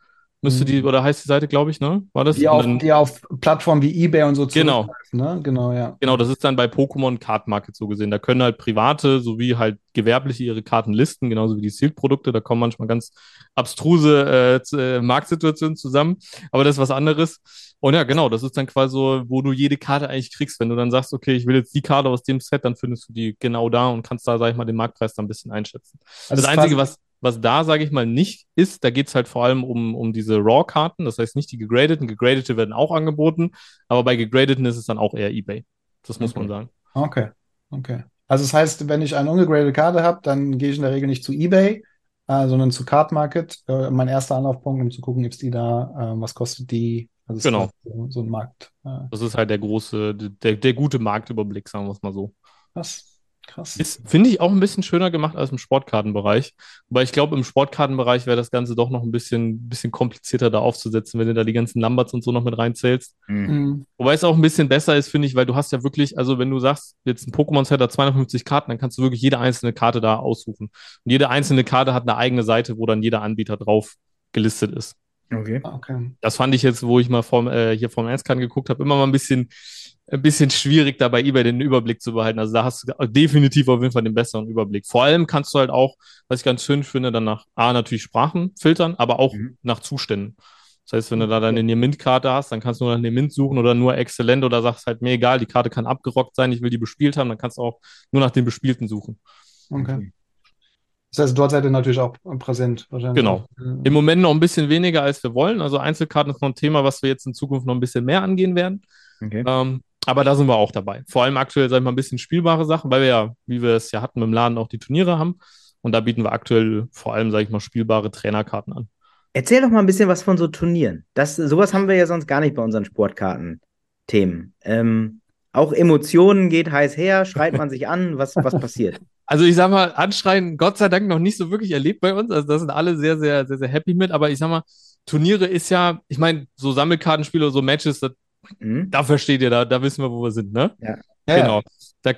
müsste Mhm. die, oder heißt die Seite, glaube ich, ne? War das? Die auf, dann- die auf Plattformen wie eBay und so Genau. Ne? Genau, ja. Genau, das ist dann bei Pokémon Card Market so gesehen. Da können halt Private sowie halt Gewerbliche ihre Karten listen, genauso wie die Sealed-Produkte. Da kommen manchmal ganz abstruse äh, äh, Marktsituationen zusammen. Aber das ist was anderes. Und ja, genau, das ist dann quasi so, wo du jede Karte eigentlich kriegst. Wenn du dann sagst, okay, ich will jetzt die Karte aus dem Set, dann findest du die genau da und kannst da, sag ich mal, den Marktpreis dann ein bisschen einschätzen. Also das ist Einzige, was, was da, sage ich mal, nicht ist, da geht's halt vor allem um, um diese Raw-Karten. Das heißt nicht die gegradeten. Gegradete werden auch angeboten. Aber bei gegradeten ist es dann auch eher eBay. Das muss man Okay. sagen. Okay, okay. Also das heißt, wenn ich eine ungegradete Karte habe, dann gehe ich in der Regel nicht zu eBay, äh, sondern zu Card Market. Äh, mein erster Anlaufpunkt, um zu gucken, gibt's die da, äh, was kostet die? Also es Genau. So, so ein Markt. Äh, Das ist halt der große, der, der gute Marktüberblick, sagen wir es mal so. krass, krass. Ist, finde ich, auch ein bisschen schöner gemacht als im Sportkartenbereich. Wobei ich glaube, im Sportkartenbereich wäre das Ganze doch noch ein bisschen, bisschen komplizierter da aufzusetzen, wenn du da die ganzen Lamberts und so noch mit reinzählst. Mhm. Mhm. Wobei es auch ein bisschen besser ist, finde ich, weil du hast ja wirklich, also wenn du sagst, jetzt ein Pokémon-Set hat 250 Karten, dann kannst du wirklich jede einzelne Karte da aussuchen. Und jede einzelne Karte hat eine eigene Seite, wo dann jeder Anbieter drauf gelistet ist. Okay. Ah, Okay. Das fand ich jetzt, wo ich mal vom, äh, hier vom Ernstkan geguckt habe, immer mal ein bisschen, ein bisschen schwierig, da bei eBay den Überblick zu behalten. Also da hast du definitiv auf jeden Fall den besseren Überblick. Vor allem kannst du halt auch, was ich ganz schön finde, dann nach A natürlich Sprachen filtern, aber auch Mhm. nach Zuständen. Das heißt, wenn du da deine Nemint-Karte hast, dann kannst du nur nach Nemint suchen oder nur exzellent oder sagst halt, mir egal, die Karte kann abgerockt sein, ich will die bespielt haben, dann kannst du auch nur nach dem Bespielten suchen. Okay. Das heißt, dort seid ihr natürlich auch präsent, wahrscheinlich. Genau. Mhm. Im Moment noch ein bisschen weniger, als wir wollen. Also Einzelkarten ist noch ein Thema, was wir jetzt in Zukunft noch ein bisschen mehr angehen werden. Okay. Ähm, aber da sind wir auch dabei. Vor allem aktuell, sag ich mal, ein bisschen spielbare Sachen, weil wir ja, wie wir es ja hatten, im Laden auch die Turniere haben. Und da bieten wir aktuell vor allem, sag ich mal, spielbare Trainerkarten an. Erzähl doch mal ein bisschen was von so Turnieren. Das, sowas haben wir ja sonst gar nicht bei unseren Sportkarten-Themen. Ähm, auch Emotionen geht heiß her, schreit man sich an, was, was passiert? Also ich sag mal, Anschreien, Gott sei Dank noch nicht so wirklich erlebt bei uns. Also da sind alle sehr, sehr, sehr, sehr happy mit. Aber ich sag mal, Turniere ist ja, ich meine, so Sammelkartenspiele oder so Matches, das, Mhm. da versteht ihr, da, da wissen wir, wo wir sind, ne? Ja, ja. Genau. Da,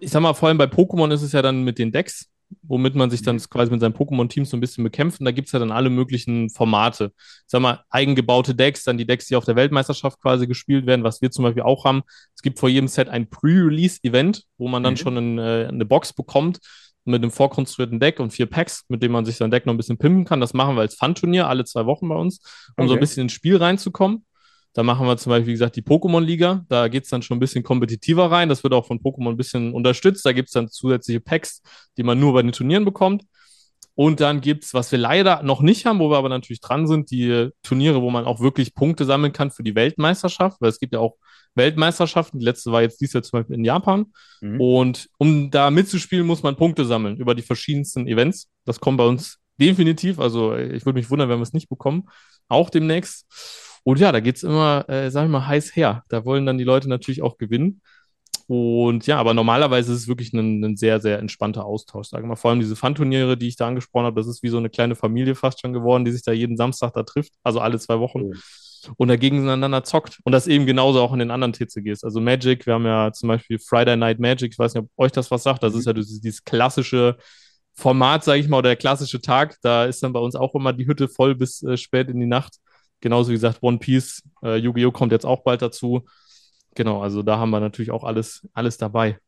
ich sag mal, vor allem bei Pokémon ist es ja dann mit den Decks, womit man sich dann quasi mit seinem Pokémon-Team so ein bisschen bekämpft. Und da gibt's ja dann alle möglichen Formate. Ich sag mal, eigengebaute Decks, dann die Decks, die auf der Weltmeisterschaft quasi gespielt werden, was wir zum Beispiel auch haben. Es gibt vor jedem Set ein Pre-Release-Event, wo man dann Mhm. schon ein, äh, eine Box bekommt mit einem vorkonstruierten Deck und vier Packs, mit denen man sich sein Deck noch ein bisschen pimpen kann. Das machen wir als Fun-Turnier alle zwei Wochen bei uns, um so ein Okay. bisschen ins Spiel reinzukommen. Da machen wir zum Beispiel, wie gesagt, die Pokémon-Liga. Da geht's dann schon ein bisschen kompetitiver rein. Das wird auch von Pokémon ein bisschen unterstützt. Da gibt's dann zusätzliche Packs, die man nur bei den Turnieren bekommt. Und dann gibt's, was wir leider noch nicht haben, wo wir aber natürlich dran sind, die Turniere, wo man auch wirklich Punkte sammeln kann für die Weltmeisterschaft, weil es gibt ja auch Weltmeisterschaften. Die letzte war jetzt dies Jahr zum Beispiel in Japan. Mhm. Und um da mitzuspielen, muss man Punkte sammeln über die verschiedensten Events. Das kommt bei uns definitiv. Also ich würde mich wundern, wenn wir es nicht bekommen. Auch demnächst. Und ja, da geht's immer, äh, sag ich mal, heiß her. Da wollen dann die Leute natürlich auch gewinnen. Und ja, aber normalerweise ist es wirklich ein, ein sehr, sehr entspannter Austausch. Sagen wir mal, vor allem diese Fun-Turniere, die ich da angesprochen habe, das ist wie so eine kleine Familie fast schon geworden, die sich da jeden Samstag da trifft, also alle zwei Wochen Cool. und da gegeneinander zockt. Und das eben genauso auch in den anderen TCGs. Also Magic, wir haben ja zum Beispiel Friday Night Magic, ich weiß nicht, ob euch das was sagt, das ist ja dieses, dieses klassische Format, sage ich mal, oder der klassische Tag. Da ist dann bei uns auch immer die Hütte voll bis äh, spät in die Nacht. Genauso wie gesagt, One Piece, äh, Yu-Gi-Oh! kommt jetzt auch bald dazu. Genau, also da haben wir natürlich auch alles, alles dabei.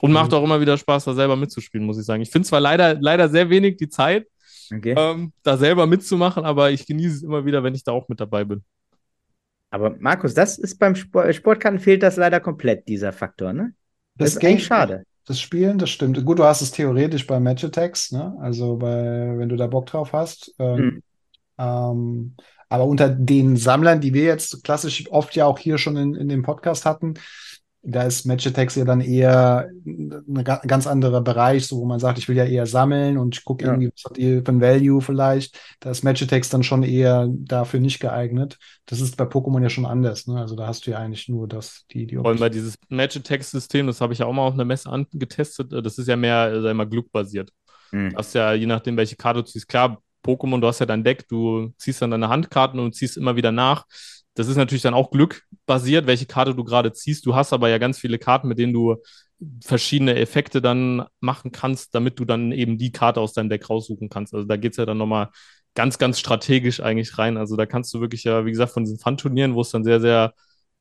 Und macht auch immer wieder Spaß, da selber mitzuspielen, muss ich sagen. Ich finde zwar leider, leider sehr wenig die Zeit, Okay. ähm, da selber mitzumachen, aber ich genieße es immer wieder, wenn ich da auch mit dabei bin. Aber Markus, das ist beim Sport, Sportkarten fehlt das leider komplett, dieser Faktor, ne? Das, ist eigentlich schade. Das Spielen, das stimmt. Gut, du hast es theoretisch bei Match Attacks, ne? Also bei, wenn du da Bock drauf hast. Ähm, Mhm. Ähm, aber unter den Sammlern, die wir jetzt klassisch oft ja auch hier schon in, in dem Podcast hatten, da ist Match-Attacks ja dann eher ein ganz anderer Bereich, so wo man sagt, ich will ja eher sammeln und ich gucke Ja. irgendwie, was habt ihr für ein Value vielleicht. Da ist Match-Attacks dann schon eher dafür nicht geeignet. Das ist bei Pokémon ja schon anders, ne? Also da hast du ja eigentlich nur das, die, die Vor allem bei dieses Match-Attack-System, das habe ich ja auch mal auf einer Messe angetestet, äh, das ist ja mehr, äh, sag ich mal, glückbasiert. Hm. Du hast ja, je nachdem, welche Karte du ziehst, klar, Pokémon, du hast ja dein Deck, du ziehst dann deine Handkarten und ziehst immer wieder nach. Das ist natürlich dann auch glückbasiert, welche Karte du gerade ziehst. Du hast aber ja ganz viele Karten, mit denen du verschiedene Effekte dann machen kannst, damit du dann eben die Karte aus deinem Deck raussuchen kannst. Also da geht es ja dann nochmal ganz, ganz strategisch eigentlich rein. Also da kannst du wirklich ja, wie gesagt, von diesen Fun-Turnieren, wo es dann sehr, sehr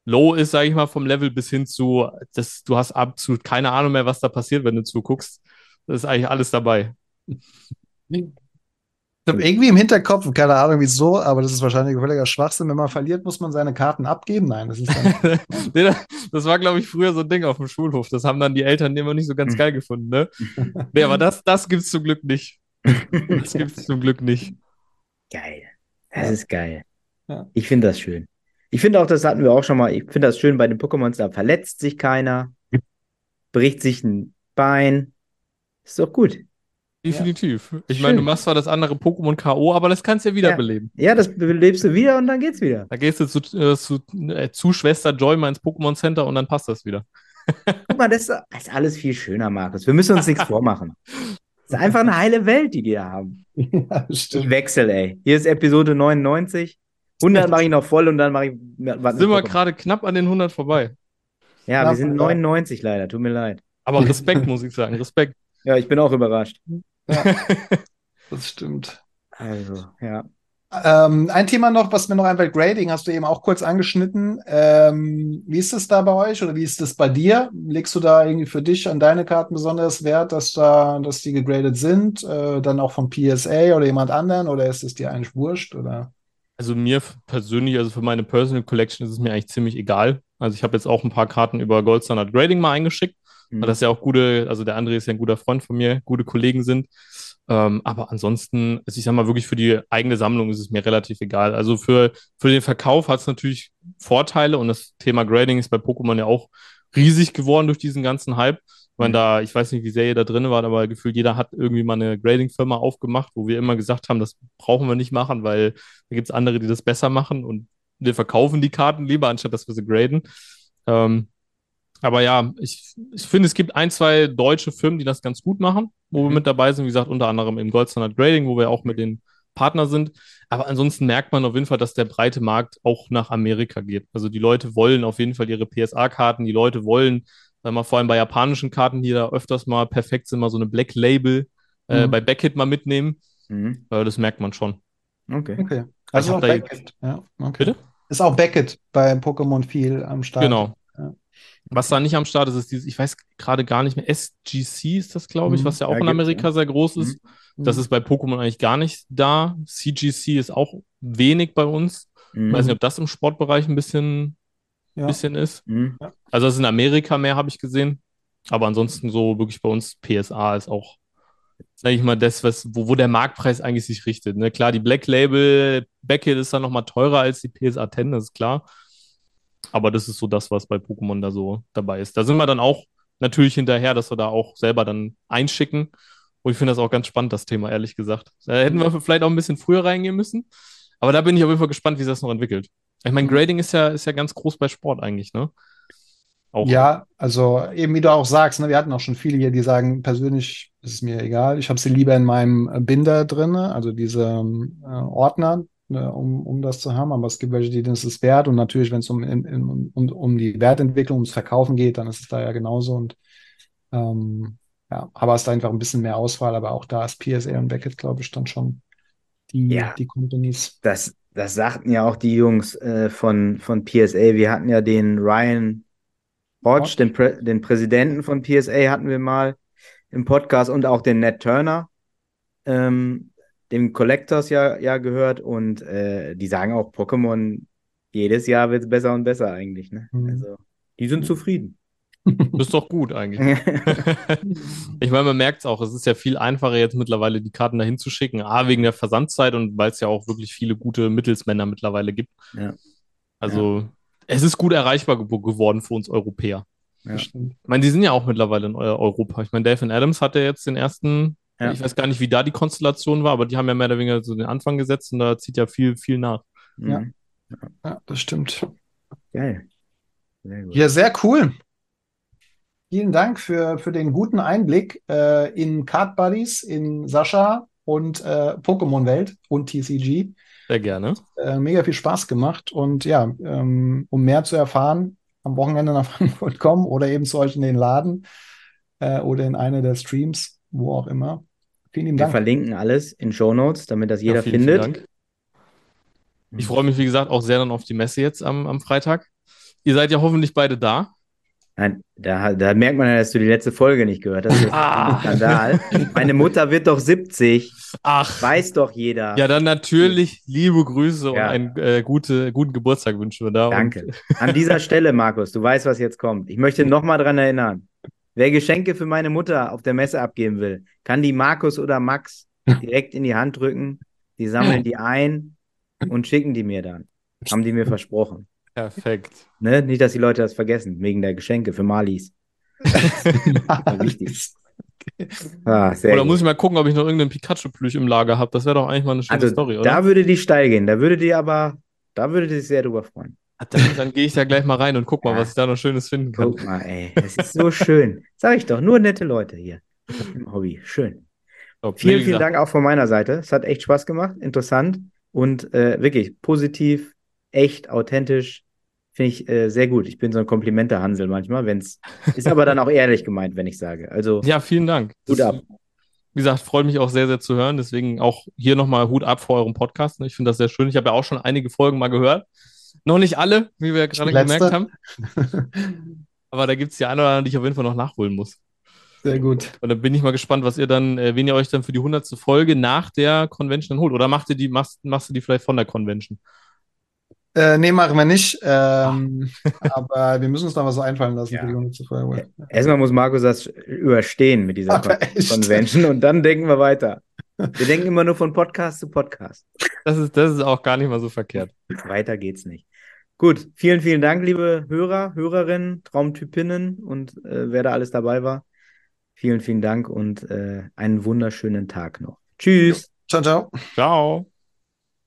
low ist, sage ich mal, vom Level bis hin zu, das, du hast absolut keine Ahnung mehr, was da passiert, wenn du zuguckst. Das ist eigentlich alles dabei. Ich habe irgendwie im Hinterkopf, keine Ahnung wieso, aber das ist wahrscheinlich völliger Schwachsinn. Wenn man verliert, muss man seine Karten abgeben. Nein, das ist dann. Nee, das war, glaube ich, früher so ein Ding auf dem Schulhof. Das haben dann die Eltern immer nicht so ganz geil gefunden, ne? Nee, aber das, das gibt's zum Glück nicht. Das gibt's zum Glück nicht. Geil. Das Ja. ist geil. Ja. Ich finde das schön. Ich finde auch, das hatten wir auch schon mal. Ich finde das schön bei den Pokémons, da verletzt sich keiner, bricht sich ein Bein. Ist doch gut. Definitiv. Ich meine, du machst zwar das andere Pokémon K.O., aber das kannst du ja wiederbeleben. Ja, das belebst du wieder und dann geht's wieder. Da gehst du zu, äh, zu, äh, zu Schwester Joy mal ins Pokémon Center und dann passt das wieder. Guck mal, das ist, alles viel schöner, Markus. Wir müssen uns nichts vormachen. Das ist einfach eine heile Welt, die die da haben. ja, Ich stimmt. wechsle, ey. Hier ist Episode 99. 100 mache ich noch voll und dann mache ich. was Sind wir gerade knapp an den 100 vorbei. Ja, wir Knapp, sind ja. 99 leider. Tut mir leid. Aber Respekt, muss ich sagen. Respekt. Ja, ich bin auch überrascht. Das stimmt. Also, ja. Ähm, ein Thema noch, was mir noch einfällt, Grading, hast du eben auch kurz angeschnitten. Ähm, wie ist es da bei euch oder wie ist es bei dir? Legst du da irgendwie für dich an deine Karten besonders Wert, dass da, dass die gegradet sind, äh, dann auch vom PSA oder jemand anderen oder ist es dir eigentlich wurscht oder? Also mir persönlich, also für meine Personal Collection ist es mir eigentlich ziemlich egal. Also ich habe jetzt auch ein paar Karten über Gold Standard Grading mal eingeschickt, Mhm. weil das ja auch gute, also der André ist ja ein guter Freund von mir, gute Kollegen sind. Ähm, aber ansonsten, also ich sag mal wirklich für die eigene Sammlung ist es mir relativ egal. Also für, für den Verkauf hat es natürlich Vorteile und das Thema Grading ist bei Pokémon ja auch riesig geworden durch diesen ganzen Hype. Ich meine, Mhm. da, ich weiß nicht, wie sehr ihr da drin wart, aber gefühlt jeder hat irgendwie mal eine Grading-Firma aufgemacht, wo wir immer gesagt haben, das brauchen wir nicht machen, weil da gibt es andere, die das besser machen und wir verkaufen die Karten lieber, anstatt dass wir sie graden. Ähm, aber ja, ich, ich finde, es gibt ein, zwei deutsche Firmen, die das ganz gut machen, wo wir Mhm. mit dabei sind. Wie gesagt, unter anderem im Gold Standard Grading, wo wir auch mit den Partner sind. Aber ansonsten merkt man auf jeden Fall, dass der breite Markt auch nach Amerika geht. Also die Leute wollen auf jeden Fall ihre PSA-Karten, die Leute wollen, sagen wir mal, vor allem bei japanischen Karten, die da öfters mal perfekt sind, mal so eine Black Label äh, Mhm. bei Beckett mal mitnehmen. Mhm. Äh, das merkt man schon. Okay. Okay. Also hab auch da Beckett. Ja, okay. Bitte? Ist auch Beckett bei Pokémon viel am Start. Genau. Was da nicht am Start ist, ist dieses, ich weiß gerade gar nicht mehr, SGC ist das, glaube ich, Mhm. was ja auch Ja, in Amerika ja. sehr groß ist. Das ist bei Pokémon eigentlich gar nicht da. CGC ist auch wenig bei uns. Ich Mhm. weiß nicht, ob das im Sportbereich ein bisschen, Ja. bisschen ist. Mhm. Also das ist in Amerika mehr, habe ich gesehen. Aber ansonsten so wirklich bei uns PSA ist auch, sage ich mal, das, was, wo, wo der Marktpreis eigentlich sich richtet. Ne? Klar, die Black Label Beckett ist dann nochmal teurer als die PSA 10, das ist klar. Aber das ist so das, was bei Pokémon da so dabei ist. Da sind wir dann auch natürlich hinterher, dass wir da auch selber dann einschicken. Und ich finde das auch ganz spannend, das Thema, ehrlich gesagt. Da hätten wir vielleicht auch ein bisschen früher reingehen müssen. Aber da bin ich auf jeden Fall gespannt, wie sich das noch entwickelt. Ich meine, Grading ist ja, ist ja ganz groß bei Sport eigentlich, ne? Auch. Ja, also eben wie du auch sagst, ne, wir hatten auch schon viele hier, die sagen, persönlich ist es mir egal, ich habe sie lieber in meinem Binder drin, also diese ähm, äh, Ordner, ne, um, um das zu haben, aber es gibt welche, die das ist wert und natürlich, wenn es um, in, um, um die Wertentwicklung, ums Verkaufen geht, dann ist es da ja genauso und ähm, ja, aber es ist einfach ein bisschen mehr Auswahl, aber auch da ist PSA und Beckett, glaube ich, dann schon die, Ja. die Companies. Das, das sagten ja auch die Jungs äh, von, von PSA. Wir hatten ja den Ryan Hodge. den, Prä den Präsidenten von PSA, hatten wir mal im Podcast und auch den Ned Turner, ähm, dem Collectors ja, ja gehört. Und äh, die sagen auch, Pokémon, jedes Jahr wird es besser und besser eigentlich. Ne? Mhm. Also, die sind zufrieden. Das ist doch gut eigentlich. ich meine, man merkt es auch, es ist ja viel einfacher jetzt mittlerweile die Karten dahin zu schicken. A, wegen der Versandzeit und weil es ja auch wirklich viele gute Mittelsmänner mittlerweile gibt. Ja. Also es ist gut erreichbar ge geworden für uns Europäer. Ja. Ich meine, die sind ja auch mittlerweile in Eu Europa. Ich meine, Dave Adams hatte jetzt den ersten, Ja. ich weiß gar nicht, wie da die Konstellation war, aber die haben ja mehr oder weniger so den Anfang gesetzt und da zieht ja viel, viel nach. Ja. Mhm. Ja, das stimmt. Geil. Sehr. Ja, sehr cool. Vielen Dank für, für den guten Einblick äh, in Card Buddies, in Sascha und äh, Pokémon-Welt und TCG. Sehr gerne. Äh, mega viel Spaß gemacht. Und ja, ähm, um mehr zu erfahren, am Wochenende nach Frankfurt kommen oder eben zu euch in den Laden äh, oder in eine der Streams, wo auch immer. Vielen lieben Wir Dank. verlinken alles in Show Notes, damit das jeder Ja, vielen, findet. vielen Dank. Ich freue mich, wie gesagt, auch sehr dann auf die Messe jetzt am, am Freitag. Ihr seid ja hoffentlich beide da. Nein, da, da merkt man ja, dass du die letzte Folge nicht gehört hast. Ah. Skandal. Meine Mutter wird doch 70. Ach, Weiß doch jeder. ja, dann natürlich liebe Grüße Ja. und einen äh, gute, guten Geburtstag wünschen wir da. Danke. An dieser Stelle, Markus, du weißt, was jetzt kommt. Ich möchte nochmal dran erinnern. Wer Geschenke für meine Mutter auf der Messe abgeben will, kann die Markus oder Max direkt in die Hand drücken. Die sammeln die ein und schicken die mir dann. Haben die mir versprochen. perfekt. Ne? Nicht, dass die Leute das vergessen, wegen der Geschenke für Malis. wichtig. Ah, Oder gut. muss ich mal gucken, ob ich noch irgendeinen Pikachu-Plüsch im Lager habe? Das wäre doch eigentlich mal eine schöne Also Story, oder? da würde die steil gehen. Da würde die aber, da würde die sich sehr drüber freuen. Dann, dann gehe ich da gleich mal rein und guck mal, Ja. was ich da noch Schönes finden kann. Guck mal, ey, das ist so schön. Sag ich doch, nur nette Leute hier im Hobby. Schön. Top. Vielen, vielen gesagt, Dank auch von meiner Seite. Es hat echt Spaß gemacht, interessant und äh, wirklich positiv, echt, authentisch. Finde ich äh, sehr gut. Ich bin so ein Komplimente-Hansel manchmal, wenn es ist aber dann auch ehrlich gemeint, wenn ich sage. Also Ja, vielen Dank. Hut Das, ab. Wie gesagt, freut mich auch sehr, sehr zu hören. Deswegen auch hier nochmal Hut ab vor eurem Podcast. Ich finde das sehr schön. Ich habe ja auch schon einige Folgen mal gehört. Noch nicht alle, wie wir gerade Letzte. gemerkt haben. Aber da gibt es die eine oder andere, die ich auf jeden Fall noch nachholen muss. Sehr gut. Und dann bin ich mal gespannt, was ihr dann, äh, wen ihr euch dann für die 100. Folge nach der Convention dann holt. Oder macht ihr die, machst, machst du die vielleicht von der Convention? Äh, nee, machen wir nicht. Ähm, aber wir müssen uns da was so einfallen lassen Ja. für die 100. Folge. erstmal muss Markus das überstehen mit dieser Aber Con echt. Convention und dann denken wir weiter. Wir denken immer nur von Podcast zu Podcast. Das ist, das ist auch gar nicht mal so verkehrt. Weiter geht's nicht. Gut, vielen, vielen Dank, liebe Hörer, Hörerinnen, Traumtypinnen und äh, wer da alles dabei war. Vielen, vielen Dank und äh, einen wunderschönen Tag noch. Tschüss. Ciao, ciao. Ciao.